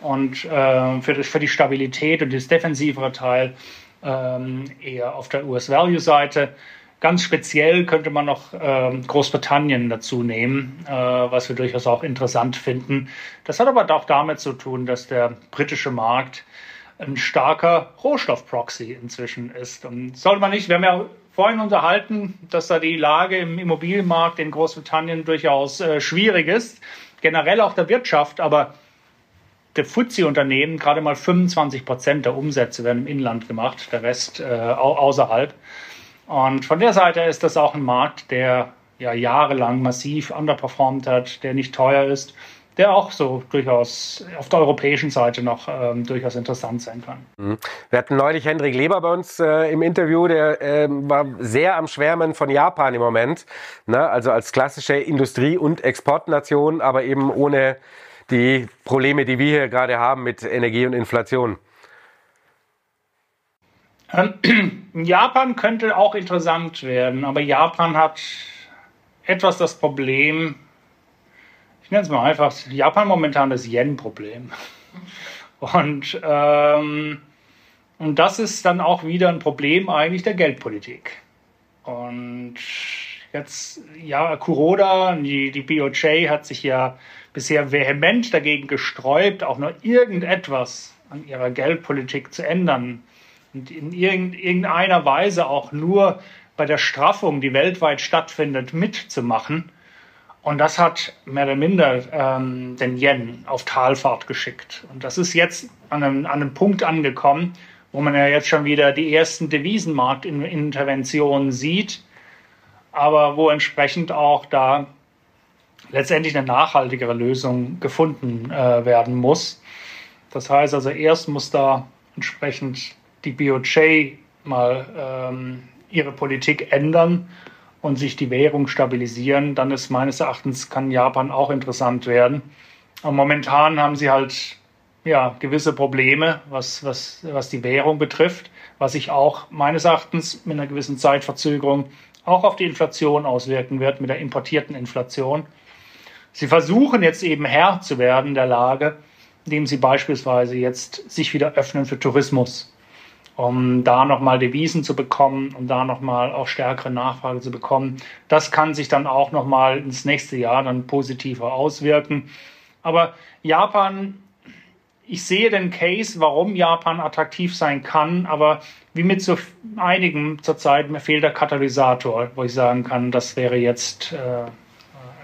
S2: und äh, für, das, für die Stabilität und das defensivere Teil ähm, eher auf der US-Value-Seite. Ganz speziell könnte man noch äh, Großbritannien dazu nehmen, äh, was wir durchaus auch interessant finden. Das hat aber auch damit zu tun, dass der britische Markt ein starker Rohstoffproxy inzwischen ist. Und sollte man nicht, wir haben ja vorhin unterhalten, dass da die Lage im Immobilienmarkt in Großbritannien durchaus äh, schwierig ist, generell auch der Wirtschaft, aber der FTSE-Unternehmen, gerade mal 25 Prozent der Umsätze werden im Inland gemacht, der Rest äh, außerhalb. Und von der Seite ist das auch ein Markt, der ja jahrelang massiv underperformt hat, der nicht teuer ist, der auch so durchaus auf der europäischen Seite noch ähm, durchaus interessant sein kann.
S1: Mhm. Wir hatten neulich Hendrik Leber bei uns äh, im Interview, der äh, war sehr am Schwärmen von Japan im Moment. Ne? Also als klassische Industrie- und Exportnation, aber eben ohne die Probleme, die wir hier gerade haben mit Energie und Inflation.
S2: Ähm, Japan könnte auch interessant werden, aber Japan hat etwas das Problem, ich nenne es mal einfach, Japan momentan das Yen-Problem. Und, ähm, und das ist dann auch wieder ein Problem eigentlich der Geldpolitik. Und jetzt, ja, Kuroda, die, die BOJ hat sich ja bisher vehement dagegen gesträubt, auch nur irgendetwas an ihrer Geldpolitik zu ändern in irgendeiner Weise auch nur bei der Straffung, die weltweit stattfindet, mitzumachen. Und das hat mehr oder minder ähm, den Yen auf Talfahrt geschickt. Und das ist jetzt an einem, an einem Punkt angekommen, wo man ja jetzt schon wieder die ersten Devisenmarktinterventionen sieht, aber wo entsprechend auch da letztendlich eine nachhaltigere Lösung gefunden äh, werden muss. Das heißt also, erst muss da entsprechend die BOJ mal ähm, ihre Politik ändern und sich die Währung stabilisieren, dann ist meines Erachtens kann Japan auch interessant werden. Aber momentan haben sie halt ja, gewisse Probleme, was, was, was die Währung betrifft, was sich auch meines Erachtens mit einer gewissen Zeitverzögerung auch auf die Inflation auswirken wird, mit der importierten Inflation. Sie versuchen jetzt eben Herr zu werden der Lage, indem sie beispielsweise jetzt sich wieder öffnen für Tourismus um da nochmal Devisen zu bekommen, um da nochmal auch stärkere Nachfrage zu bekommen. Das kann sich dann auch nochmal ins nächste Jahr dann positiver auswirken. Aber Japan, ich sehe den Case, warum Japan attraktiv sein kann, aber wie mit so einigen zurzeit, mir fehlt der Katalysator, wo ich sagen kann, das wäre jetzt äh,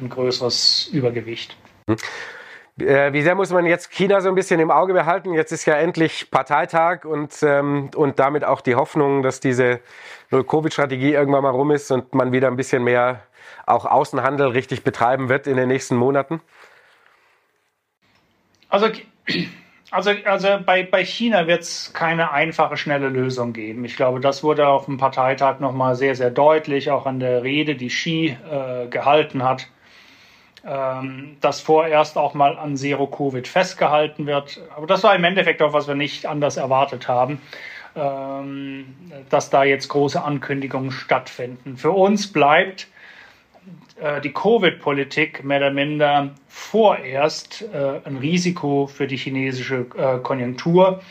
S2: ein größeres Übergewicht.
S1: Hm. Äh, wie sehr muss man jetzt China so ein bisschen im Auge behalten? Jetzt ist ja endlich Parteitag und, ähm, und damit auch die Hoffnung, dass diese Null-Covid-Strategie irgendwann mal rum ist und man wieder ein bisschen mehr auch Außenhandel richtig betreiben wird in den nächsten Monaten?
S2: Also, also, also bei, bei China wird es keine einfache, schnelle Lösung geben. Ich glaube, das wurde auf dem Parteitag nochmal sehr, sehr deutlich, auch an der Rede, die Xi äh, gehalten hat dass vorerst auch mal an Zero-Covid festgehalten wird. Aber das war im Endeffekt auch, was wir nicht anders erwartet haben, ähm, dass da jetzt große Ankündigungen stattfinden. Für uns bleibt äh, die Covid-Politik mehr oder minder vorerst äh, ein Risiko für die chinesische äh, Konjunktur,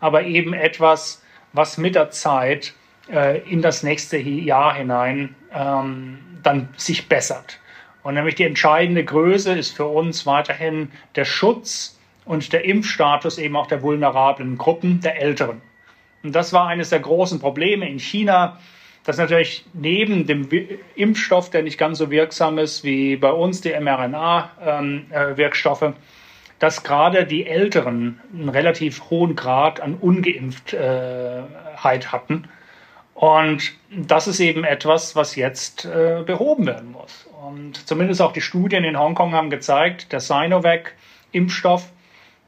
S2: aber eben etwas, was mit der Zeit in das nächste Jahr hinein ähm, dann sich bessert. Und nämlich die entscheidende Größe ist für uns weiterhin der Schutz und der Impfstatus eben auch der vulnerablen Gruppen, der Älteren. Und das war eines der großen Probleme in China, dass natürlich neben dem Impfstoff, der nicht ganz so wirksam ist wie bei uns, die mRNA-Wirkstoffe, ähm, äh, dass gerade die Älteren einen relativ hohen Grad an Ungeimpftheit hatten. Und das ist eben etwas, was jetzt äh, behoben werden muss. Und zumindest auch die Studien in Hongkong haben gezeigt, der Sinovac-Impfstoff,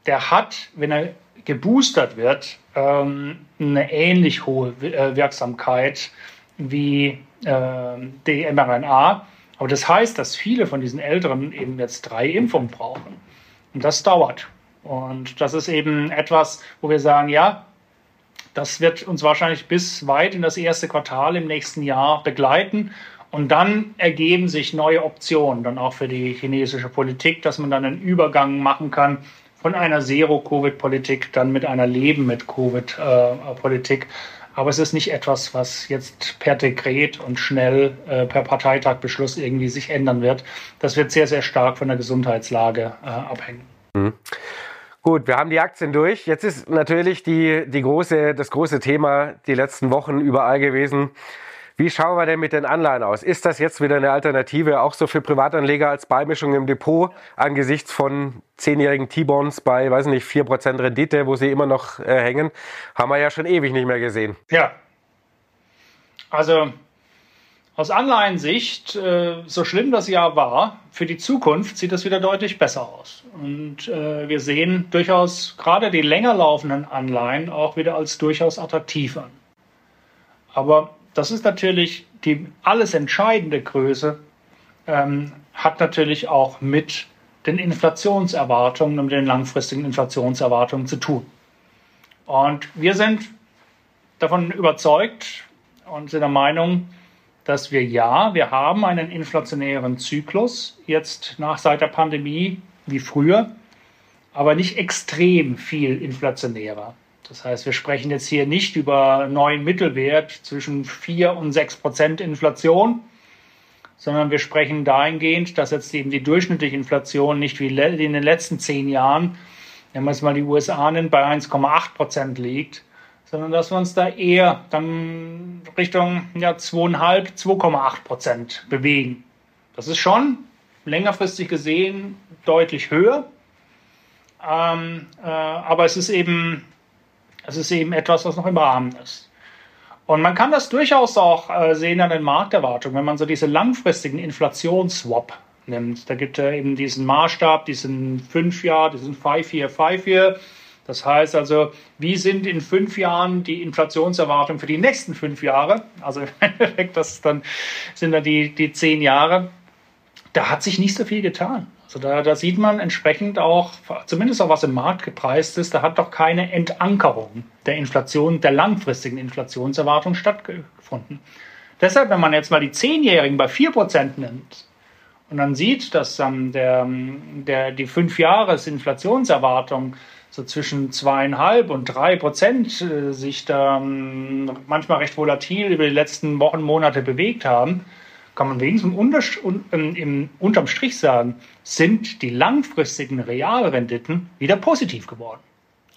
S2: der hat, wenn er geboostert wird, ähm, eine ähnlich hohe äh, Wirksamkeit wie äh, die mRNA. Aber das heißt, dass viele von diesen Älteren eben jetzt drei Impfungen brauchen. Und das dauert. Und das ist eben etwas, wo wir sagen, ja, das wird uns wahrscheinlich bis weit in das erste Quartal im nächsten Jahr begleiten. Und dann ergeben sich neue Optionen, dann auch für die chinesische Politik, dass man dann einen Übergang machen kann von einer Zero-Covid-Politik dann mit einer Leben mit Covid-Politik. Aber es ist nicht etwas, was jetzt per Dekret und schnell äh, per Parteitagbeschluss irgendwie sich ändern wird. Das wird sehr, sehr stark von der Gesundheitslage äh, abhängen. Mhm.
S1: Gut, wir haben die Aktien durch. Jetzt ist natürlich die, die große, das große Thema die letzten Wochen überall gewesen. Wie schauen wir denn mit den Anleihen aus? Ist das jetzt wieder eine Alternative auch so für Privatanleger als Beimischung im Depot angesichts von zehnjährigen T-Bonds bei, weiß nicht, 4% Rendite, wo sie immer noch äh, hängen? Haben wir ja schon ewig nicht mehr gesehen.
S2: Ja. Also aus Anleihensicht, äh, so schlimm das Jahr war, für die Zukunft sieht das wieder deutlich besser aus. Und äh, wir sehen durchaus gerade die länger laufenden Anleihen auch wieder als durchaus attraktiv an. Aber das ist natürlich die alles entscheidende Größe, ähm, hat natürlich auch mit den Inflationserwartungen und den langfristigen Inflationserwartungen zu tun. Und wir sind davon überzeugt und sind der Meinung, dass wir ja, wir haben einen inflationären Zyklus jetzt nach seit der Pandemie wie früher, aber nicht extrem viel inflationärer. Das heißt, wir sprechen jetzt hier nicht über neuen Mittelwert zwischen 4 und 6 Prozent Inflation, sondern wir sprechen dahingehend, dass jetzt eben die durchschnittliche Inflation nicht wie in den letzten zehn Jahren, wenn man es mal die USA nimmt, bei 1,8 Prozent liegt, sondern dass wir uns da eher dann Richtung ja, 2,5, 2,8 Prozent bewegen. Das ist schon längerfristig gesehen deutlich höher. Ähm, äh, aber es ist eben es ist eben etwas, was noch im Rahmen ist. Und man kann das durchaus auch äh, sehen an den Markterwartungen, wenn man so diese langfristigen Inflationsswap nimmt. Da gibt es eben diesen Maßstab, diesen 5-Jahr, diesen 5-Year, 5-Year. Das heißt also, wie sind in fünf Jahren die Inflationserwartungen für die nächsten fünf Jahre? Also im Endeffekt, das dann, sind dann die, die zehn Jahre. Da hat sich nicht so viel getan. Also da, da sieht man entsprechend auch, zumindest auch was im Markt gepreist ist, da hat doch keine Entankerung der Inflation, der langfristigen Inflationserwartung stattgefunden. Deshalb, wenn man jetzt mal die Zehnjährigen bei 4% nimmt und dann sieht, dass ähm, der, der, die Fünfjahres-Inflationserwartung so zwischen zweieinhalb und drei Prozent äh, sich da ähm, manchmal recht volatil über die letzten Wochen, Monate bewegt haben, kann man wenigstens im, ähm, im, unterm Strich sagen, sind die langfristigen Realrenditen wieder positiv geworden.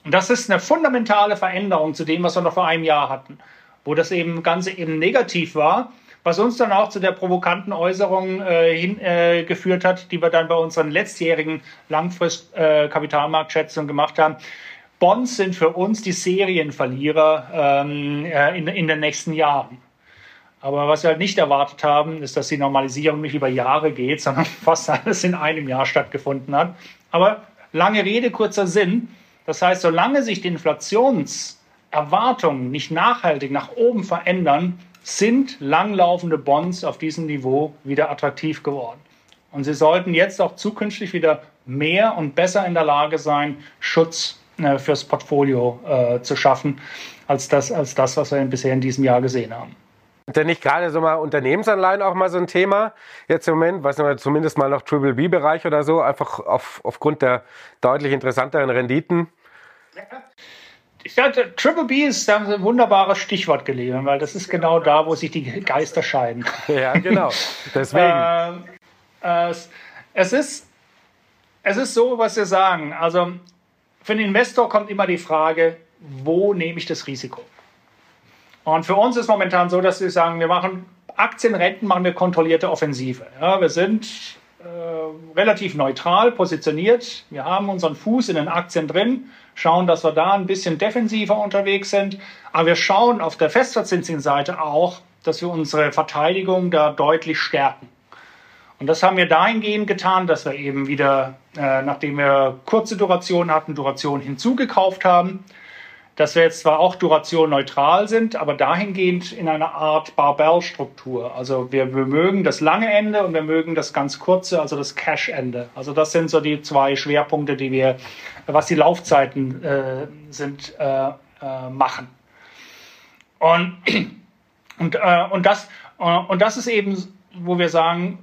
S2: Und das ist eine fundamentale Veränderung zu dem, was wir noch vor einem Jahr hatten, wo das eben Ganze eben negativ war, was uns dann auch zu der provokanten Äußerung äh, hingeführt äh, hat, die wir dann bei unseren letztjährigen Langfrist-Kapitalmarktschätzungen äh, gemacht haben. Bonds sind für uns die Serienverlierer ähm, äh, in, in den nächsten Jahren. Aber was wir halt nicht erwartet haben, ist, dass die Normalisierung nicht über Jahre geht, sondern fast alles in einem Jahr stattgefunden hat. Aber lange Rede, kurzer Sinn. Das heißt, solange sich die Inflationserwartungen nicht nachhaltig nach oben verändern, sind langlaufende Bonds auf diesem Niveau wieder attraktiv geworden. Und sie sollten jetzt auch zukünftig wieder mehr und besser in der Lage sein, Schutz äh, fürs Portfolio äh, zu schaffen, als das, als das, was wir bisher in diesem Jahr gesehen haben.
S1: Denn nicht gerade so mal Unternehmensanleihen auch mal so ein Thema jetzt im Moment, was zumindest mal noch Triple B-Bereich oder so, einfach auf, aufgrund der deutlich interessanteren Renditen?
S2: Ich dachte, Triple B ist da ein wunderbares Stichwort gelegen, weil das ist genau da, wo sich die Geister scheiden.
S1: Ja, genau. Deswegen.
S2: äh, äh, es, ist, es ist so, was wir sagen. Also für den Investor kommt immer die Frage, wo nehme ich das Risiko? Und für uns ist momentan so, dass wir sagen, wir machen Aktienrenten, machen wir kontrollierte Offensive. Ja, wir sind äh, relativ neutral positioniert. Wir haben unseren Fuß in den Aktien drin, schauen, dass wir da ein bisschen defensiver unterwegs sind. Aber wir schauen auf der festverzinslichen Seite auch, dass wir unsere Verteidigung da deutlich stärken. Und das haben wir dahingehend getan, dass wir eben wieder, äh, nachdem wir kurze Duration hatten, Duration hinzugekauft haben dass wir jetzt zwar auch Duration-neutral sind, aber dahingehend in einer Art Barbell-Struktur. Also wir, wir mögen das lange Ende und wir mögen das ganz kurze, also das Cash-Ende. Also das sind so die zwei Schwerpunkte, die wir, was die Laufzeiten äh, sind, äh, äh, machen. Und, und, äh, und, das, äh, und das ist eben, wo wir sagen,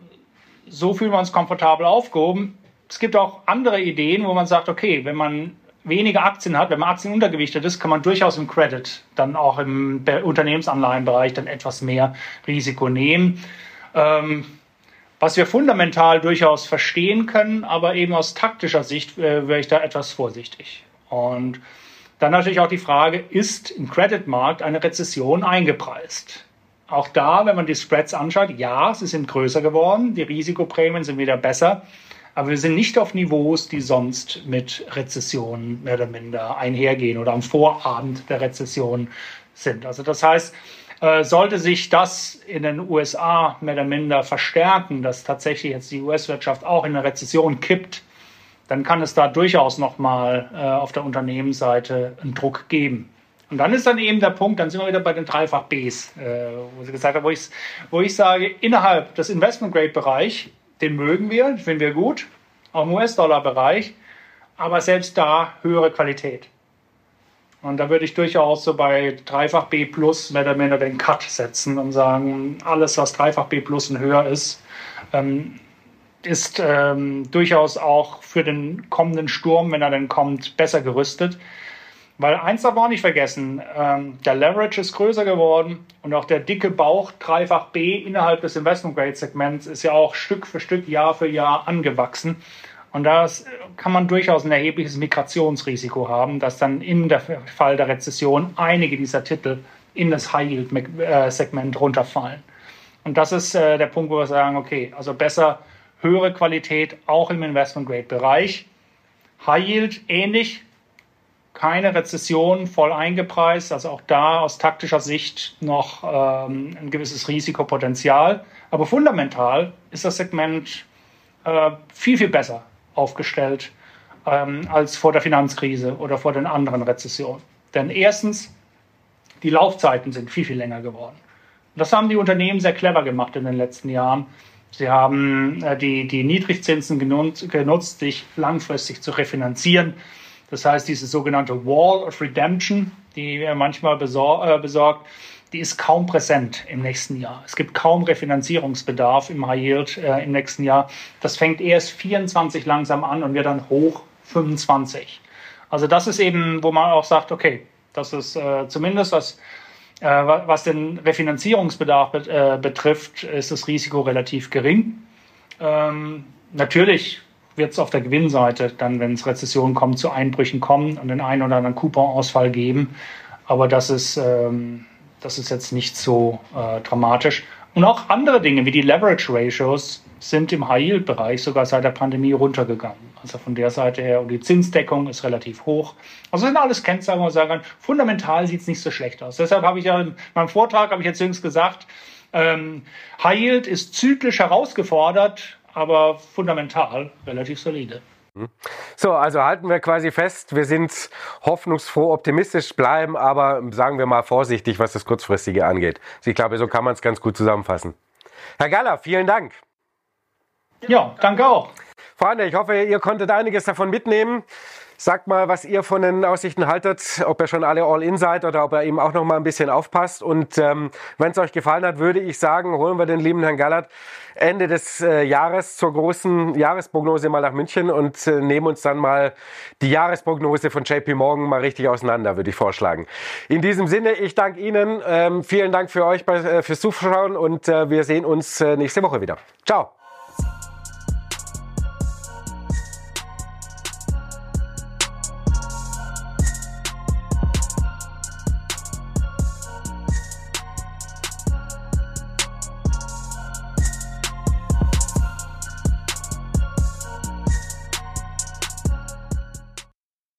S2: so fühlen wir uns komfortabel aufgehoben. Es gibt auch andere Ideen, wo man sagt, okay, wenn man weniger Aktien hat, wenn man Aktien untergewichtet ist, kann man durchaus im Credit, dann auch im Unternehmensanleihenbereich dann etwas mehr Risiko nehmen. Ähm, was wir fundamental durchaus verstehen können, aber eben aus taktischer Sicht äh, wäre ich da etwas vorsichtig. Und dann natürlich auch die Frage, ist im Creditmarkt eine Rezession eingepreist? Auch da, wenn man die Spreads anschaut, ja, sie sind größer geworden, die Risikoprämien sind wieder besser. Aber wir sind nicht auf Niveaus, die sonst mit Rezessionen mehr oder minder einhergehen oder am Vorabend der Rezession sind. Also das heißt, äh, sollte sich das in den USA mehr oder minder verstärken, dass tatsächlich jetzt die US-Wirtschaft auch in eine Rezession kippt, dann kann es da durchaus nochmal äh, auf der Unternehmensseite einen Druck geben. Und dann ist dann eben der Punkt, dann sind wir wieder bei den Dreifach Bs, äh, wo sie gesagt haben, wo ich, wo ich sage, innerhalb des Investment-Grade-Bereich den mögen wir, den finden wir gut, auch im US-Dollar-Bereich, aber selbst da höhere Qualität. Und da würde ich durchaus so bei dreifach B plus mehr oder minder den Cut setzen und sagen, alles, was dreifach B plus und höher ist, ähm, ist ähm, durchaus auch für den kommenden Sturm, wenn er denn kommt, besser gerüstet. Weil eins darf man auch nicht vergessen, ähm, der Leverage ist größer geworden und auch der dicke Bauch dreifach B innerhalb des Investment Grade Segments ist ja auch Stück für Stück, Jahr für Jahr angewachsen. Und da kann man durchaus ein erhebliches Migrationsrisiko haben, dass dann der Fall der Rezession einige dieser Titel in das High Yield äh, runterfallen. Und das ist äh, der Punkt, wo wir sagen, okay, also besser höhere Qualität auch im Investment Grade Bereich. High Yield ähnlich, keine Rezession voll eingepreist, also auch da aus taktischer Sicht noch ähm, ein gewisses Risikopotenzial. Aber fundamental ist das Segment äh, viel, viel besser aufgestellt ähm, als vor der Finanzkrise oder vor den anderen Rezessionen. Denn erstens, die Laufzeiten sind viel, viel länger geworden. Das haben die Unternehmen sehr clever gemacht in den letzten Jahren. Sie haben äh, die, die Niedrigzinsen genutzt, genutzt, sich langfristig zu refinanzieren. Das heißt, diese sogenannte Wall of Redemption, die wir manchmal besor äh, besorgt, die ist kaum präsent im nächsten Jahr. Es gibt kaum Refinanzierungsbedarf im High Yield äh, im nächsten Jahr. Das fängt erst 24 langsam an und wird dann hoch 25. Also das ist eben, wo man auch sagt, okay, das ist äh, zumindest was, äh, was den Refinanzierungsbedarf bet äh, betrifft, ist das Risiko relativ gering. Ähm, natürlich wird es auf der Gewinnseite dann, wenn es Rezession kommt, zu Einbrüchen kommen und den einen oder anderen Couponausfall geben. Aber das ist, ähm, das ist jetzt nicht so äh, dramatisch. Und auch andere Dinge wie die Leverage Ratios sind im High-Yield-Bereich sogar seit der Pandemie runtergegangen. Also von der Seite her, und die Zinsdeckung ist relativ hoch. Also sind alles Kennzahlen, wo man sagen kann, fundamental sieht es nicht so schlecht aus. Deshalb habe ich ja in meinem Vortrag, habe ich jetzt jüngst gesagt, ähm, High Yield ist zyklisch herausgefordert, aber fundamental relativ solide.
S1: Mhm. So, also halten wir quasi fest, wir sind hoffnungsfroh, optimistisch bleiben, aber sagen wir mal vorsichtig, was das Kurzfristige angeht. Ich glaube, so kann man es ganz gut zusammenfassen. Herr Galler, vielen Dank.
S2: Ja, danke auch.
S1: Freunde, ich hoffe, ihr konntet einiges davon mitnehmen. Sagt mal, was ihr von den Aussichten haltet, ob ihr schon alle All-In seid oder ob ihr eben auch noch mal ein bisschen aufpasst. Und ähm, wenn es euch gefallen hat, würde ich sagen, holen wir den lieben Herrn Gallert Ende des äh, Jahres zur großen Jahresprognose mal nach München und äh, nehmen uns dann mal die Jahresprognose von JP Morgan mal richtig auseinander, würde ich vorschlagen. In diesem Sinne, ich danke Ihnen. Ähm, vielen Dank für euch bei, äh, fürs Zuschauen und äh, wir sehen uns äh, nächste Woche wieder. Ciao.